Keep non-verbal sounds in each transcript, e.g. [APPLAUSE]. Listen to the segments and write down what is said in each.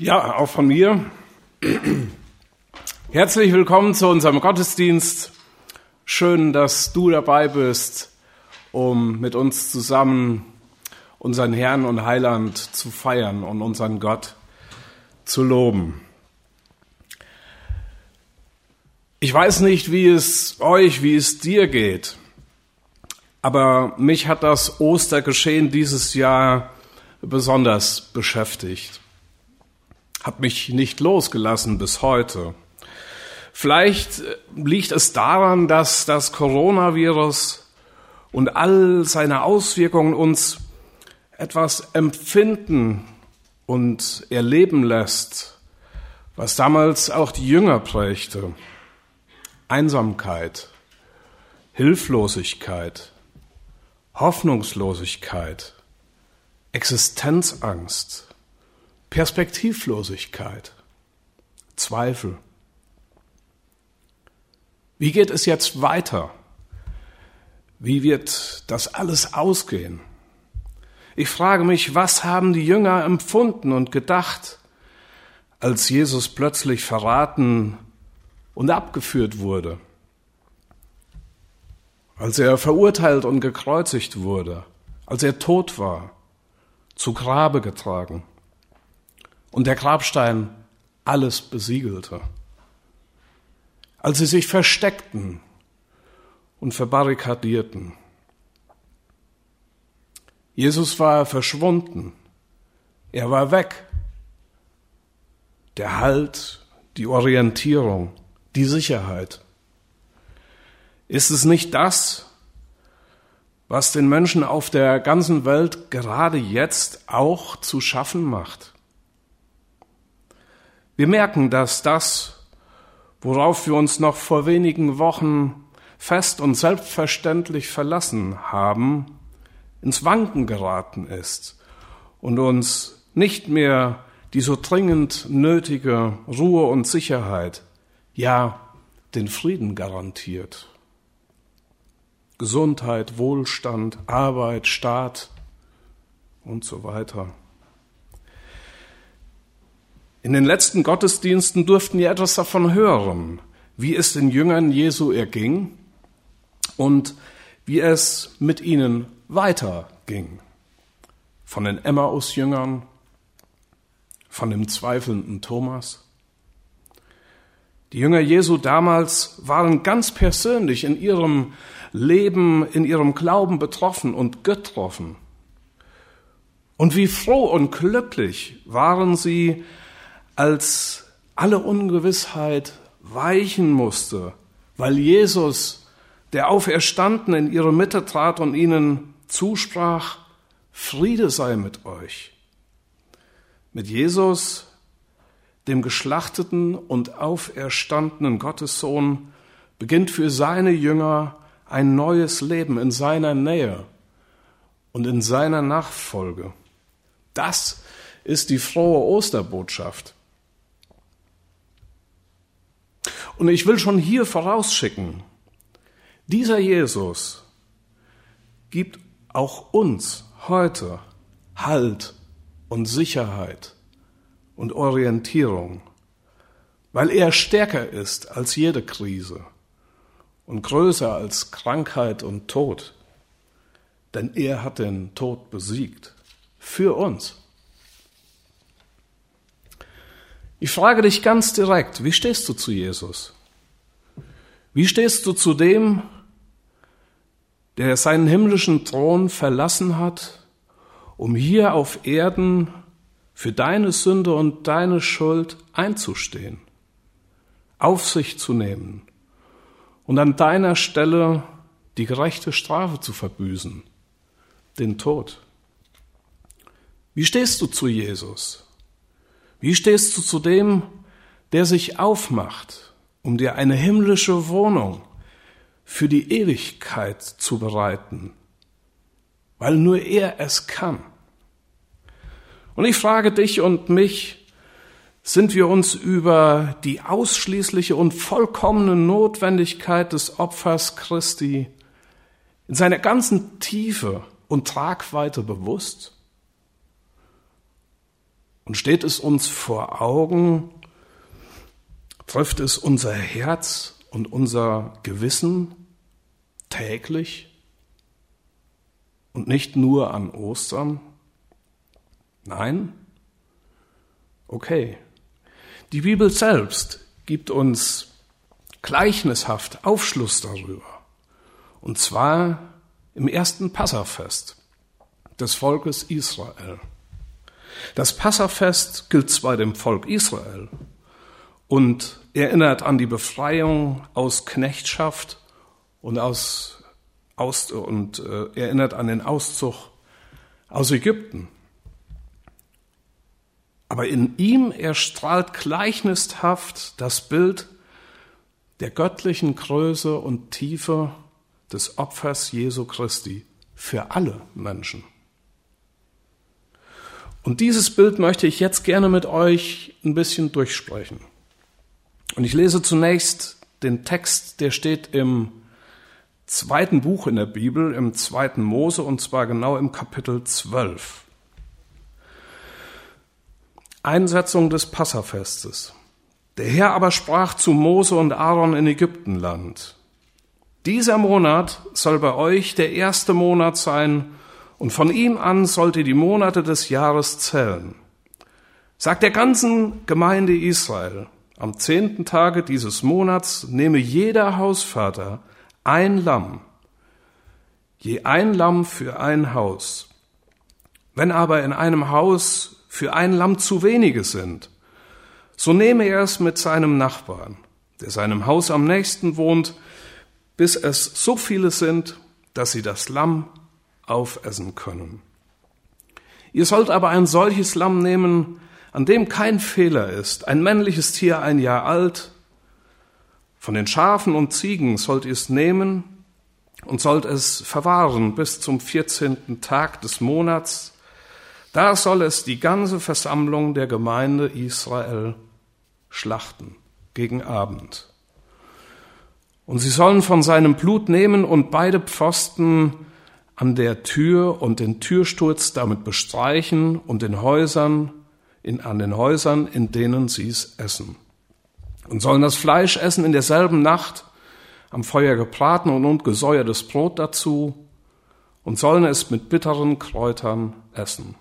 Ja, auch von mir. Herzlich willkommen zu unserem Gottesdienst. Schön, dass du dabei bist, um mit uns zusammen unseren Herrn und Heiland zu feiern und unseren Gott zu loben. Ich weiß nicht, wie es euch, wie es dir geht, aber mich hat das Ostergeschehen dieses Jahr besonders beschäftigt hat mich nicht losgelassen bis heute. Vielleicht äh, liegt es daran, dass das Coronavirus und all seine Auswirkungen uns etwas empfinden und erleben lässt, was damals auch die Jünger prägte. Einsamkeit, Hilflosigkeit, Hoffnungslosigkeit, Existenzangst. Perspektivlosigkeit, Zweifel. Wie geht es jetzt weiter? Wie wird das alles ausgehen? Ich frage mich, was haben die Jünger empfunden und gedacht, als Jesus plötzlich verraten und abgeführt wurde, als er verurteilt und gekreuzigt wurde, als er tot war, zu Grabe getragen und der Grabstein alles besiegelte. Als sie sich versteckten und verbarrikadierten. Jesus war verschwunden. Er war weg. Der Halt, die Orientierung, die Sicherheit. Ist es nicht das, was den Menschen auf der ganzen Welt gerade jetzt auch zu schaffen macht? Wir merken, dass das, worauf wir uns noch vor wenigen Wochen fest und selbstverständlich verlassen haben, ins Wanken geraten ist und uns nicht mehr die so dringend nötige Ruhe und Sicherheit, ja den Frieden garantiert. Gesundheit, Wohlstand, Arbeit, Staat und so weiter. In den letzten Gottesdiensten durften wir etwas davon hören, wie es den Jüngern Jesu erging und wie es mit ihnen weiterging. Von den Emmaus-Jüngern, von dem zweifelnden Thomas. Die Jünger Jesu damals waren ganz persönlich in ihrem Leben, in ihrem Glauben betroffen und getroffen. Und wie froh und glücklich waren sie, als alle Ungewissheit weichen musste, weil Jesus, der Auferstanden, in ihre Mitte trat und ihnen zusprach, Friede sei mit euch. Mit Jesus, dem geschlachteten und auferstandenen Gottessohn, beginnt für seine Jünger ein neues Leben in seiner Nähe und in seiner Nachfolge. Das ist die frohe Osterbotschaft. Und ich will schon hier vorausschicken, dieser Jesus gibt auch uns heute Halt und Sicherheit und Orientierung, weil er stärker ist als jede Krise und größer als Krankheit und Tod. Denn er hat den Tod besiegt. Für uns. Ich frage dich ganz direkt, wie stehst du zu Jesus? Wie stehst du zu dem, der seinen himmlischen Thron verlassen hat, um hier auf Erden für deine Sünde und deine Schuld einzustehen, auf sich zu nehmen und an deiner Stelle die gerechte Strafe zu verbüßen, den Tod? Wie stehst du zu Jesus? Wie stehst du zu dem, der sich aufmacht, um dir eine himmlische Wohnung für die Ewigkeit zu bereiten, weil nur er es kann? Und ich frage dich und mich, sind wir uns über die ausschließliche und vollkommene Notwendigkeit des Opfers Christi in seiner ganzen Tiefe und Tragweite bewusst? Und steht es uns vor Augen, trifft es unser Herz und unser Gewissen täglich und nicht nur an Ostern? Nein? Okay. Die Bibel selbst gibt uns gleichnishaft Aufschluss darüber. Und zwar im ersten Passafest des Volkes Israel. Das Passafest gilt zwar dem Volk Israel und erinnert an die Befreiung aus Knechtschaft und aus, aus und äh, erinnert an den Auszug aus Ägypten. Aber in ihm erstrahlt gleichnishaft das Bild der göttlichen Größe und Tiefe des Opfers Jesu Christi für alle Menschen. Und dieses Bild möchte ich jetzt gerne mit euch ein bisschen durchsprechen. Und ich lese zunächst den Text, der steht im zweiten Buch in der Bibel, im zweiten Mose, und zwar genau im Kapitel 12. Einsetzung des Passafestes. Der Herr aber sprach zu Mose und Aaron in Ägyptenland. Dieser Monat soll bei euch der erste Monat sein, und von ihm an sollt ihr die Monate des Jahres zählen. Sagt der ganzen Gemeinde Israel, am zehnten Tage dieses Monats nehme jeder Hausvater ein Lamm, je ein Lamm für ein Haus. Wenn aber in einem Haus für ein Lamm zu wenige sind, so nehme er es mit seinem Nachbarn, der seinem Haus am nächsten wohnt, bis es so viele sind, dass sie das Lamm aufessen können. Ihr sollt aber ein solches Lamm nehmen, an dem kein Fehler ist, ein männliches Tier ein Jahr alt. Von den Schafen und Ziegen sollt ihr es nehmen und sollt es verwahren bis zum 14. Tag des Monats. Da soll es die ganze Versammlung der Gemeinde Israel schlachten gegen Abend. Und sie sollen von seinem Blut nehmen und beide Pfosten an der Tür und den Türsturz damit bestreichen und den Häusern in, an den Häusern, in denen sie es essen. Und sollen das Fleisch essen in derselben Nacht, am Feuer gebraten und, und gesäuertes Brot dazu, und sollen es mit bitteren Kräutern essen.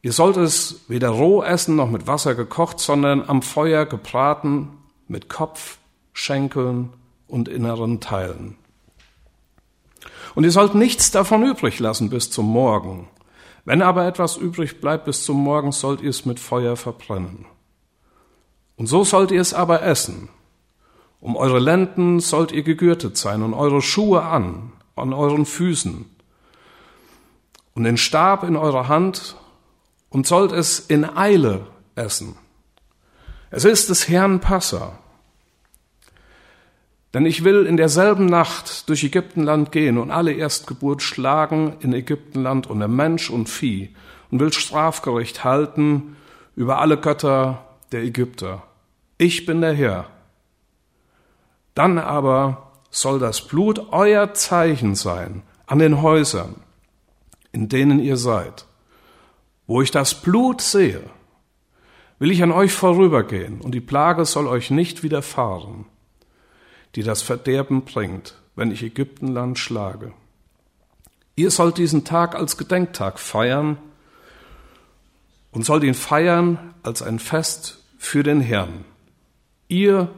Ihr sollt es weder roh essen noch mit Wasser gekocht, sondern am Feuer gebraten mit Kopf, Schenkeln und inneren Teilen. Und ihr sollt nichts davon übrig lassen bis zum Morgen. Wenn aber etwas übrig bleibt bis zum Morgen, sollt ihr es mit Feuer verbrennen. Und so sollt ihr es aber essen. Um eure Lenden sollt ihr gegürtet sein und eure Schuhe an, an euren Füßen und den Stab in eurer Hand und sollt es in Eile essen. Es ist des Herrn Passa. Denn ich will in derselben Nacht durch Ägyptenland gehen und alle Erstgeburt schlagen in Ägyptenland unter Mensch und Vieh und will Strafgericht halten über alle Götter der Ägypter. Ich bin der Herr. Dann aber soll das Blut euer Zeichen sein an den Häusern, in denen ihr seid. Wo ich das Blut sehe, will ich an euch vorübergehen und die Plage soll euch nicht widerfahren die das Verderben bringt, wenn ich Ägyptenland schlage. Ihr sollt diesen Tag als Gedenktag feiern und sollt ihn feiern als ein Fest für den Herrn. Ihr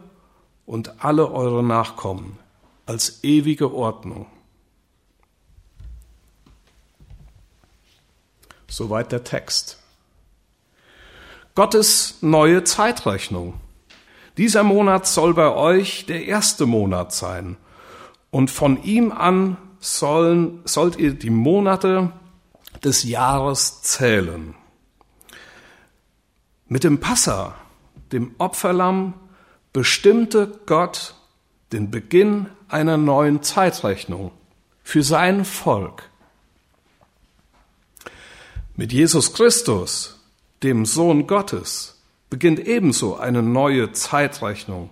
und alle eure Nachkommen als ewige Ordnung. Soweit der Text. Gottes neue Zeitrechnung. Dieser Monat soll bei euch der erste Monat sein. Und von ihm an sollen, sollt ihr die Monate des Jahres zählen. Mit dem Passa, dem Opferlamm, bestimmte Gott den Beginn einer neuen Zeitrechnung für sein Volk. Mit Jesus Christus, dem Sohn Gottes, beginnt ebenso eine neue Zeitrechnung,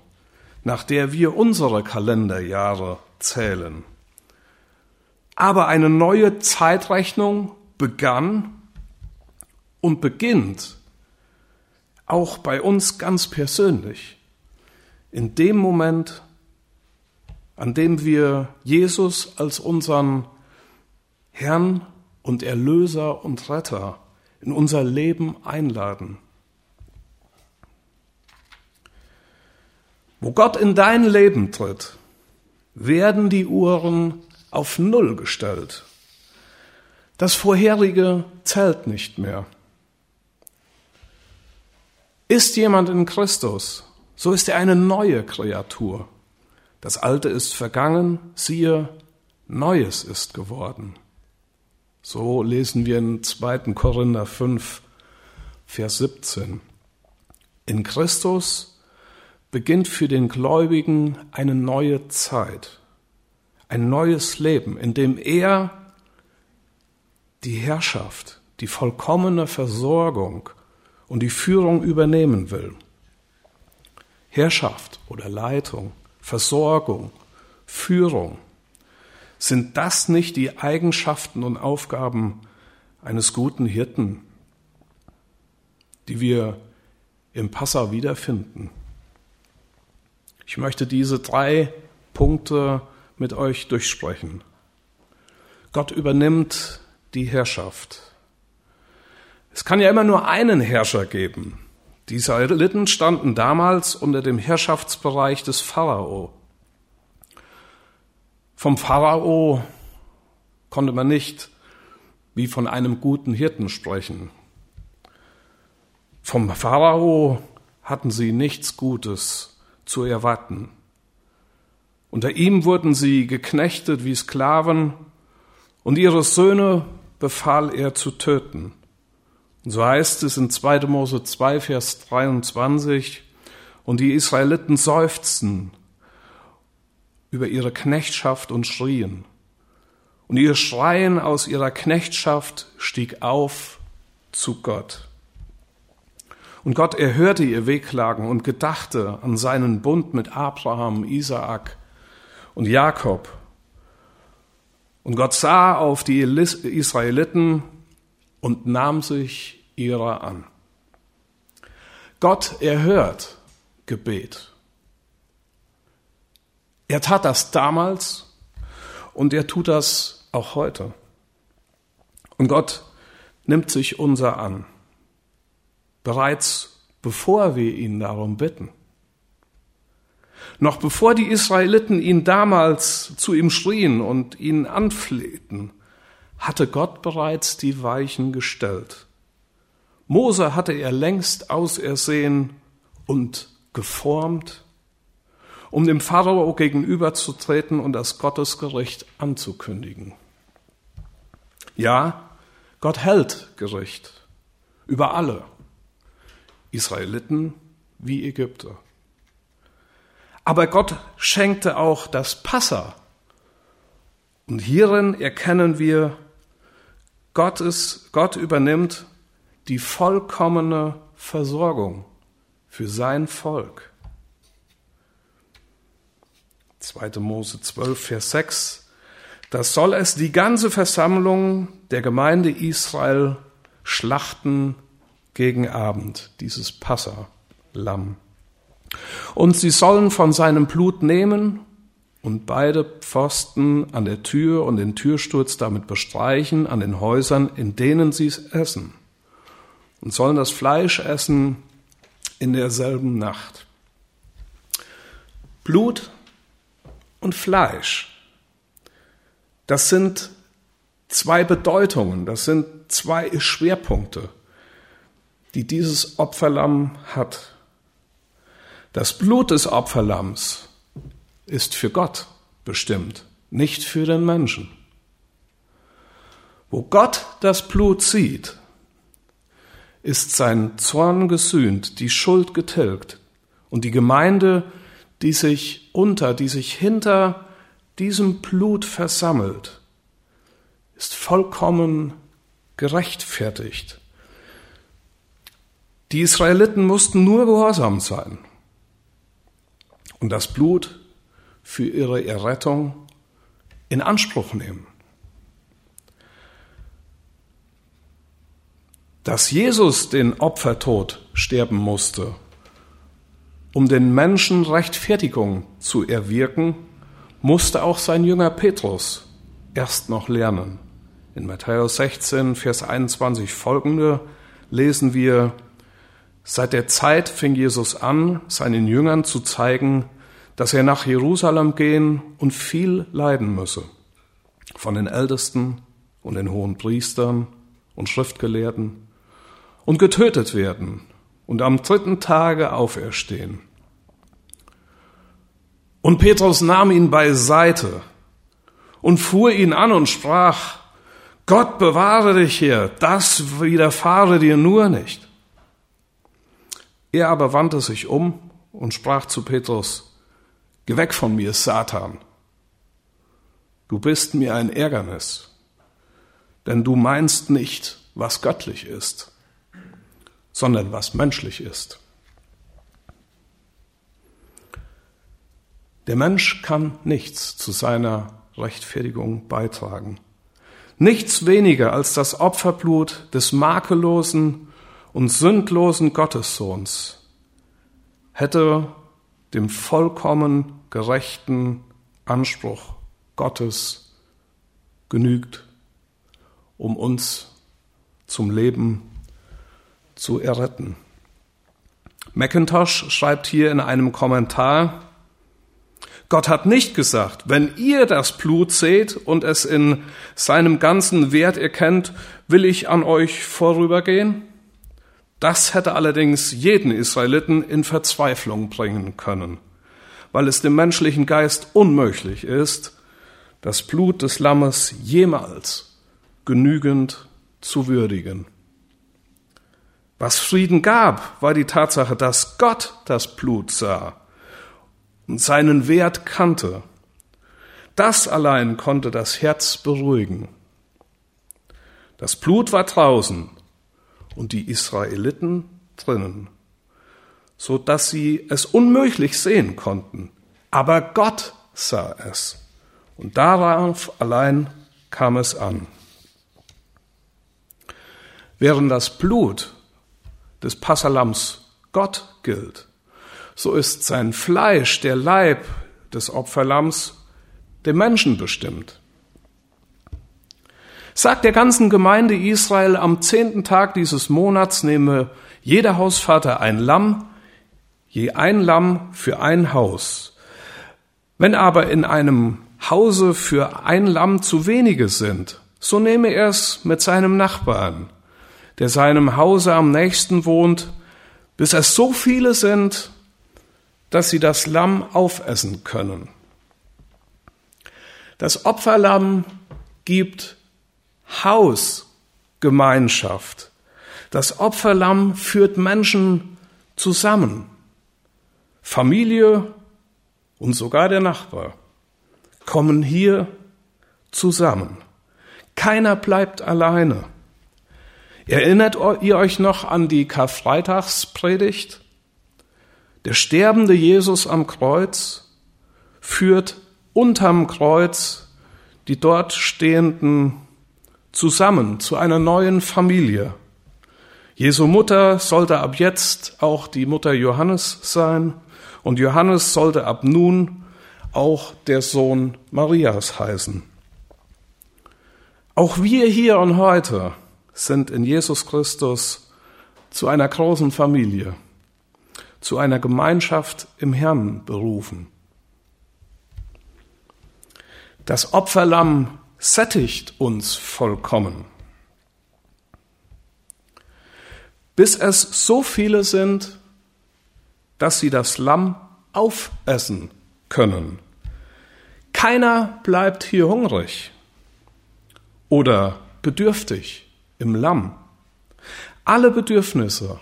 nach der wir unsere Kalenderjahre zählen. Aber eine neue Zeitrechnung begann und beginnt auch bei uns ganz persönlich. In dem Moment, an dem wir Jesus als unseren Herrn und Erlöser und Retter in unser Leben einladen. Wo Gott in dein Leben tritt, werden die Uhren auf Null gestellt. Das vorherige zählt nicht mehr. Ist jemand in Christus, so ist er eine neue Kreatur. Das Alte ist vergangen, siehe, Neues ist geworden. So lesen wir in 2. Korinther 5, Vers 17. In Christus beginnt für den Gläubigen eine neue Zeit, ein neues Leben, in dem er die Herrschaft, die vollkommene Versorgung und die Führung übernehmen will. Herrschaft oder Leitung, Versorgung, Führung, sind das nicht die Eigenschaften und Aufgaben eines guten Hirten, die wir im Passau wiederfinden? Ich möchte diese drei Punkte mit euch durchsprechen. Gott übernimmt die Herrschaft. Es kann ja immer nur einen Herrscher geben. Die Israeliten standen damals unter dem Herrschaftsbereich des Pharao. Vom Pharao konnte man nicht wie von einem guten Hirten sprechen. Vom Pharao hatten sie nichts Gutes zu erwarten. Unter ihm wurden sie geknechtet wie Sklaven und ihre Söhne befahl er zu töten. Und so heißt es in 2. Mose 2, Vers 23, und die Israeliten seufzten über ihre Knechtschaft und schrien. Und ihr Schreien aus ihrer Knechtschaft stieg auf zu Gott. Und Gott erhörte ihr Wehklagen und gedachte an seinen Bund mit Abraham, Isaak und Jakob. Und Gott sah auf die Israeliten und nahm sich ihrer an. Gott erhört Gebet. Er tat das damals und er tut das auch heute. Und Gott nimmt sich unser an, bereits bevor wir ihn darum bitten. Noch bevor die Israeliten ihn damals zu ihm schrien und ihn anflehten, hatte Gott bereits die Weichen gestellt. Mose hatte er längst ausersehen und geformt, um dem Pharao gegenüberzutreten und das Gottesgericht anzukündigen. Ja, Gott hält Gericht über alle, Israeliten wie Ägypter. Aber Gott schenkte auch das Passa. Und hierin erkennen wir, Gott, ist, Gott übernimmt die vollkommene Versorgung für sein Volk. 2. Mose 12, Vers 6. Das soll es die ganze Versammlung der Gemeinde Israel schlachten gegen Abend, dieses Passa-Lamm. Und sie sollen von seinem Blut nehmen und beide Pfosten an der Tür und den Türsturz damit bestreichen, an den Häusern, in denen sie es essen und sollen das Fleisch essen in derselben Nacht. Blut und Fleisch, das sind zwei Bedeutungen, das sind zwei Schwerpunkte, die dieses Opferlamm hat. Das Blut des Opferlamms ist für Gott bestimmt, nicht für den Menschen. Wo Gott das Blut sieht, ist sein Zorn gesühnt, die Schuld getilgt und die Gemeinde, die sich unter, die sich hinter diesem Blut versammelt, ist vollkommen gerechtfertigt. Die Israeliten mussten nur gehorsam sein und das Blut für ihre Errettung in Anspruch nehmen. dass Jesus den Opfertod sterben musste, um den Menschen Rechtfertigung zu erwirken, musste auch sein Jünger Petrus erst noch lernen. In Matthäus 16, Vers 21 folgende lesen wir, Seit der Zeit fing Jesus an, seinen Jüngern zu zeigen, dass er nach Jerusalem gehen und viel leiden müsse. Von den Ältesten und den hohen Priestern und Schriftgelehrten und getötet werden und am dritten Tage auferstehen. Und Petrus nahm ihn beiseite und fuhr ihn an und sprach, Gott bewahre dich hier, das widerfahre dir nur nicht. Er aber wandte sich um und sprach zu Petrus, Geh weg von mir, Satan. Du bist mir ein Ärgernis, denn du meinst nicht, was göttlich ist, sondern was menschlich ist. Der Mensch kann nichts zu seiner Rechtfertigung beitragen. Nichts weniger als das Opferblut des makellosen und sündlosen Gottessohns hätte dem vollkommen gerechten Anspruch Gottes genügt, um uns zum Leben zu erretten. McIntosh schreibt hier in einem Kommentar, Gott hat nicht gesagt, wenn ihr das Blut seht und es in seinem ganzen Wert erkennt, will ich an euch vorübergehen. Das hätte allerdings jeden Israeliten in Verzweiflung bringen können, weil es dem menschlichen Geist unmöglich ist, das Blut des Lammes jemals genügend zu würdigen. Was Frieden gab, war die Tatsache, dass Gott das Blut sah und seinen Wert kannte. Das allein konnte das Herz beruhigen. Das Blut war draußen, und die Israeliten drinnen, so dass sie es unmöglich sehen konnten. Aber Gott sah es. Und darauf allein kam es an. Während das Blut des Passalams Gott gilt, so ist sein Fleisch, der Leib des Opferlamms, dem Menschen bestimmt sagt der ganzen Gemeinde Israel, am zehnten Tag dieses Monats nehme jeder Hausvater ein Lamm, je ein Lamm für ein Haus. Wenn aber in einem Hause für ein Lamm zu wenige sind, so nehme er es mit seinem Nachbarn, der seinem Hause am nächsten wohnt, bis es so viele sind, dass sie das Lamm aufessen können. Das Opferlamm gibt Hausgemeinschaft. Das Opferlamm führt Menschen zusammen. Familie und sogar der Nachbar kommen hier zusammen. Keiner bleibt alleine. Erinnert ihr euch noch an die Karfreitagspredigt? Der sterbende Jesus am Kreuz führt unterm Kreuz die dort stehenden zusammen zu einer neuen Familie. Jesu Mutter sollte ab jetzt auch die Mutter Johannes sein und Johannes sollte ab nun auch der Sohn Marias heißen. Auch wir hier und heute sind in Jesus Christus zu einer großen Familie, zu einer Gemeinschaft im Herrn berufen. Das Opferlamm sättigt uns vollkommen. Bis es so viele sind, dass sie das Lamm aufessen können. Keiner bleibt hier hungrig oder bedürftig im Lamm. Alle Bedürfnisse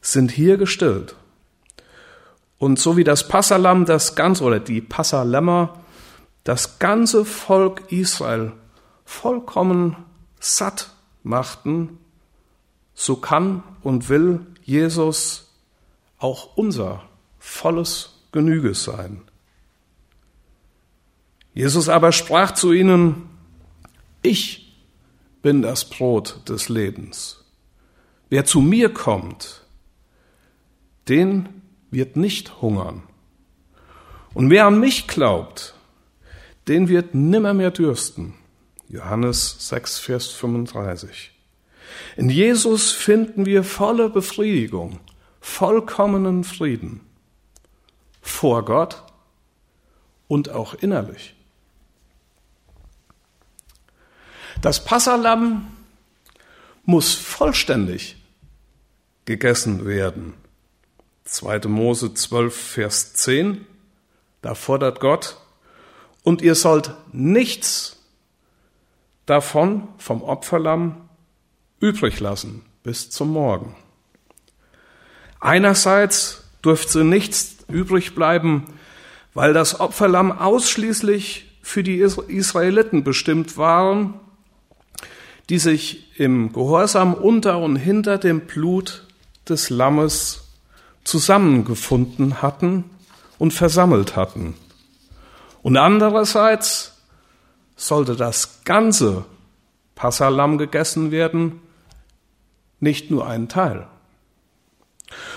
sind hier gestillt. Und so wie das Passalam das ganz oder die Passalämmer das ganze Volk Israel vollkommen satt machten, so kann und will Jesus auch unser volles Genüge sein. Jesus aber sprach zu ihnen, ich bin das Brot des Lebens. wer zu mir kommt, den wird nicht hungern. Und wer an mich glaubt, den wird nimmer mehr dürsten. Johannes 6, Vers 35. In Jesus finden wir volle Befriedigung, vollkommenen Frieden vor Gott und auch innerlich. Das Passalam muss vollständig gegessen werden. 2. Mose 12, Vers 10, da fordert Gott, und ihr sollt nichts davon vom Opferlamm übrig lassen bis zum Morgen. Einerseits durfte nichts übrig bleiben, weil das Opferlamm ausschließlich für die Israeliten bestimmt waren, die sich im Gehorsam unter und hinter dem Blut des Lammes zusammengefunden hatten und versammelt hatten. Und andererseits sollte das ganze Passalam gegessen werden, nicht nur ein Teil.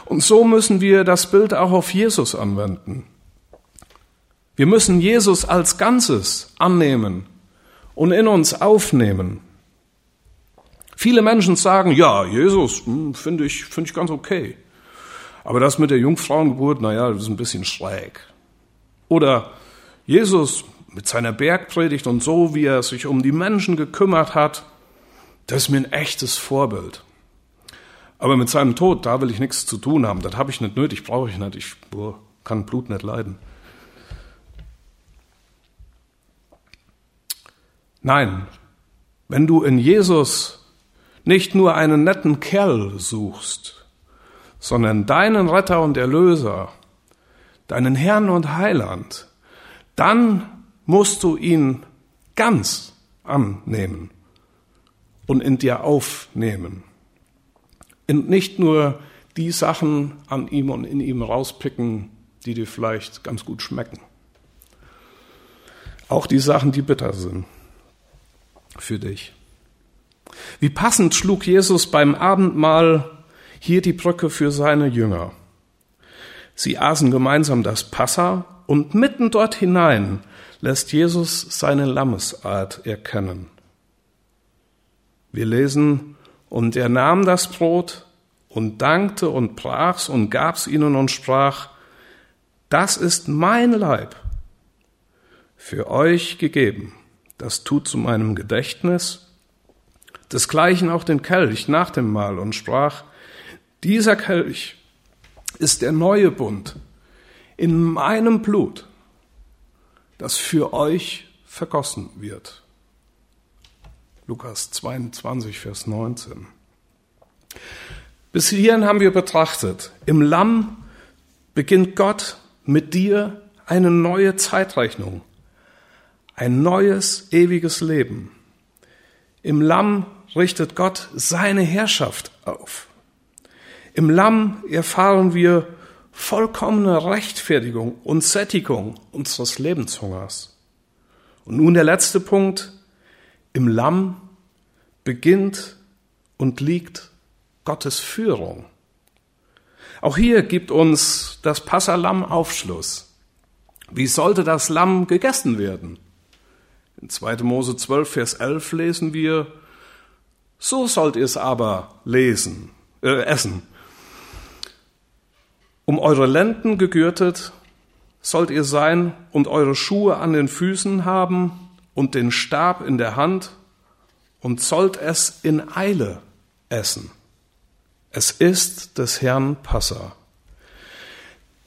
Und so müssen wir das Bild auch auf Jesus anwenden. Wir müssen Jesus als Ganzes annehmen und in uns aufnehmen. Viele Menschen sagen, ja, Jesus hm, finde ich, finde ich ganz okay. Aber das mit der Jungfrauengeburt, naja, das ist ein bisschen schräg. Oder Jesus mit seiner Bergpredigt und so, wie er sich um die Menschen gekümmert hat, das ist mir ein echtes Vorbild. Aber mit seinem Tod, da will ich nichts zu tun haben. Das habe ich nicht nötig, brauche ich nicht. Ich boah, kann Blut nicht leiden. Nein, wenn du in Jesus nicht nur einen netten Kerl suchst, sondern deinen Retter und Erlöser, deinen Herrn und Heiland, dann musst du ihn ganz annehmen und in dir aufnehmen und nicht nur die Sachen an ihm und in ihm rauspicken, die dir vielleicht ganz gut schmecken. Auch die Sachen, die bitter sind für dich. Wie passend schlug Jesus beim Abendmahl hier die Brücke für seine Jünger. Sie aßen gemeinsam das Passa und mitten dort hinein lässt Jesus seine Lammesart erkennen. Wir lesen, und er nahm das Brot und dankte und brach's und gab's ihnen und sprach, das ist mein Leib, für euch gegeben. Das tut zu meinem Gedächtnis. Desgleichen auch den Kelch nach dem Mahl und sprach, dieser Kelch ist der neue Bund in meinem Blut, das für euch vergossen wird. Lukas 22, Vers 19. Bis hierhin haben wir betrachtet, im Lamm beginnt Gott mit dir eine neue Zeitrechnung, ein neues ewiges Leben. Im Lamm richtet Gott seine Herrschaft auf. Im Lamm erfahren wir vollkommene Rechtfertigung und Sättigung unseres Lebenshungers. Und nun der letzte Punkt, im Lamm beginnt und liegt Gottes Führung. Auch hier gibt uns das Passalam Aufschluss. Wie sollte das Lamm gegessen werden? In 2. Mose 12, Vers 11 lesen wir, so sollt ihr es aber lesen, äh, essen. Um eure Lenden gegürtet sollt ihr sein und eure Schuhe an den Füßen haben und den Stab in der Hand und sollt es in Eile essen. Es ist des Herrn Passa.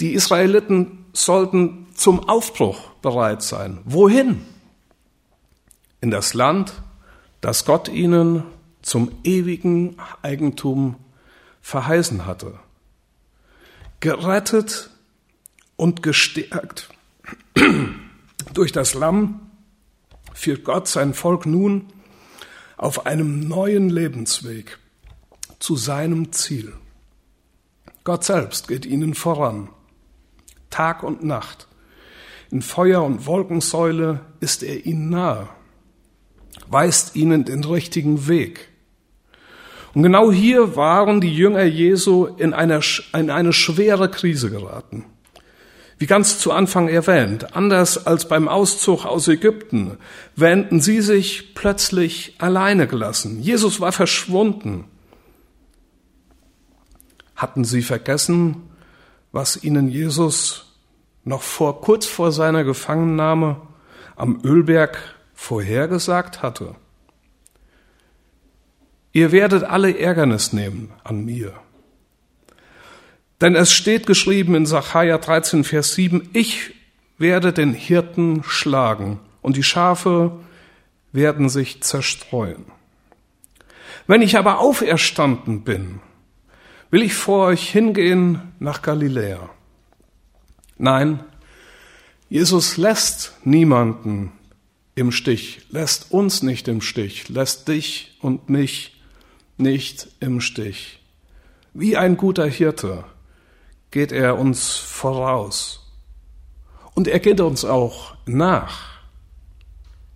Die Israeliten sollten zum Aufbruch bereit sein. Wohin? In das Land, das Gott ihnen zum ewigen Eigentum verheißen hatte. Gerettet und gestärkt [CLEARS THROAT] durch das Lamm führt Gott sein Volk nun auf einem neuen Lebensweg zu seinem Ziel. Gott selbst geht ihnen voran, Tag und Nacht. In Feuer und Wolkensäule ist er ihnen nahe, weist ihnen den richtigen Weg. Und genau hier waren die Jünger Jesu in eine, in eine schwere Krise geraten. Wie ganz zu Anfang erwähnt, anders als beim Auszug aus Ägypten, wähnten sie sich plötzlich alleine gelassen. Jesus war verschwunden. Hatten sie vergessen, was ihnen Jesus noch vor, kurz vor seiner Gefangennahme am Ölberg vorhergesagt hatte? Ihr werdet alle Ärgernis nehmen an mir. Denn es steht geschrieben in Sacharja 13, Vers 7, ich werde den Hirten schlagen und die Schafe werden sich zerstreuen. Wenn ich aber auferstanden bin, will ich vor euch hingehen nach Galiläa. Nein, Jesus lässt niemanden im Stich, lässt uns nicht im Stich, lässt dich und mich nicht im Stich. Wie ein guter Hirte geht er uns voraus. Und er geht uns auch nach.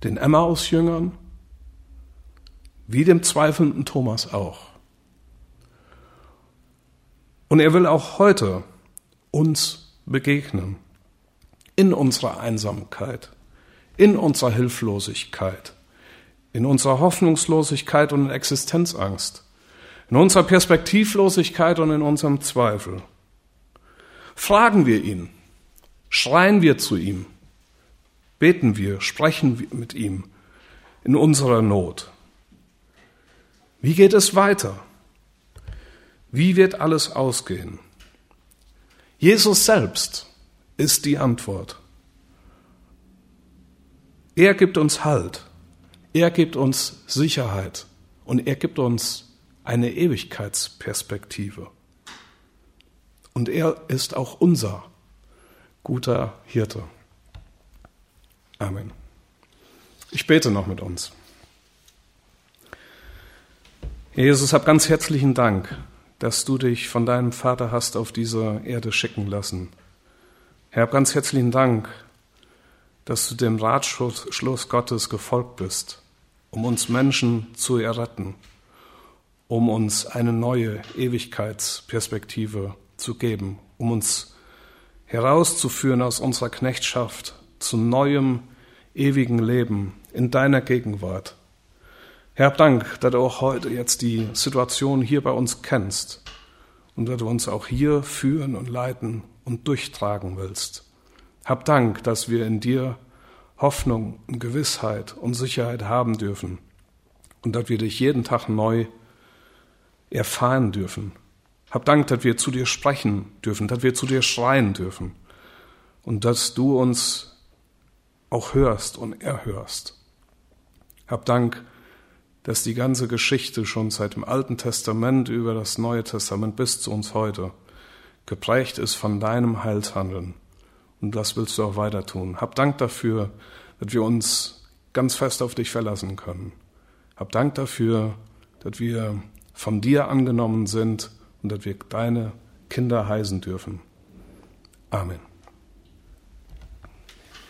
Den Emmaus-Jüngern, wie dem zweifelnden Thomas auch. Und er will auch heute uns begegnen. In unserer Einsamkeit, in unserer Hilflosigkeit, in unserer Hoffnungslosigkeit und in Existenzangst, in unserer Perspektivlosigkeit und in unserem Zweifel. Fragen wir ihn, schreien wir zu ihm, beten wir, sprechen wir mit ihm in unserer Not. Wie geht es weiter? Wie wird alles ausgehen? Jesus selbst ist die Antwort. Er gibt uns Halt, er gibt uns Sicherheit und er gibt uns eine Ewigkeitsperspektive. Und er ist auch unser guter Hirte. Amen. Ich bete noch mit uns. Jesus, hab ganz herzlichen Dank, dass du dich von deinem Vater hast auf diese Erde schicken lassen. Herr, hab ganz herzlichen Dank, dass du dem Ratschluss Gottes gefolgt bist, um uns Menschen zu erretten, um uns eine neue Ewigkeitsperspektive zu geben, um uns herauszuführen aus unserer Knechtschaft zu neuem, ewigen Leben in deiner Gegenwart. Herr, Dank, dass du auch heute jetzt die Situation hier bei uns kennst und dass du uns auch hier führen und leiten und durchtragen willst. Hab Dank, dass wir in dir Hoffnung und Gewissheit und Sicherheit haben dürfen und dass wir dich jeden Tag neu erfahren dürfen hab Dank, dass wir zu dir sprechen dürfen, dass wir zu dir schreien dürfen und dass du uns auch hörst und erhörst. Hab Dank, dass die ganze Geschichte schon seit dem Alten Testament über das Neue Testament bis zu uns heute geprägt ist von deinem Heilshandeln. Und das willst du auch weiter tun. Hab Dank dafür, dass wir uns ganz fest auf dich verlassen können. Hab Dank dafür, dass wir von dir angenommen sind und dass wir deine Kinder heißen dürfen. Amen.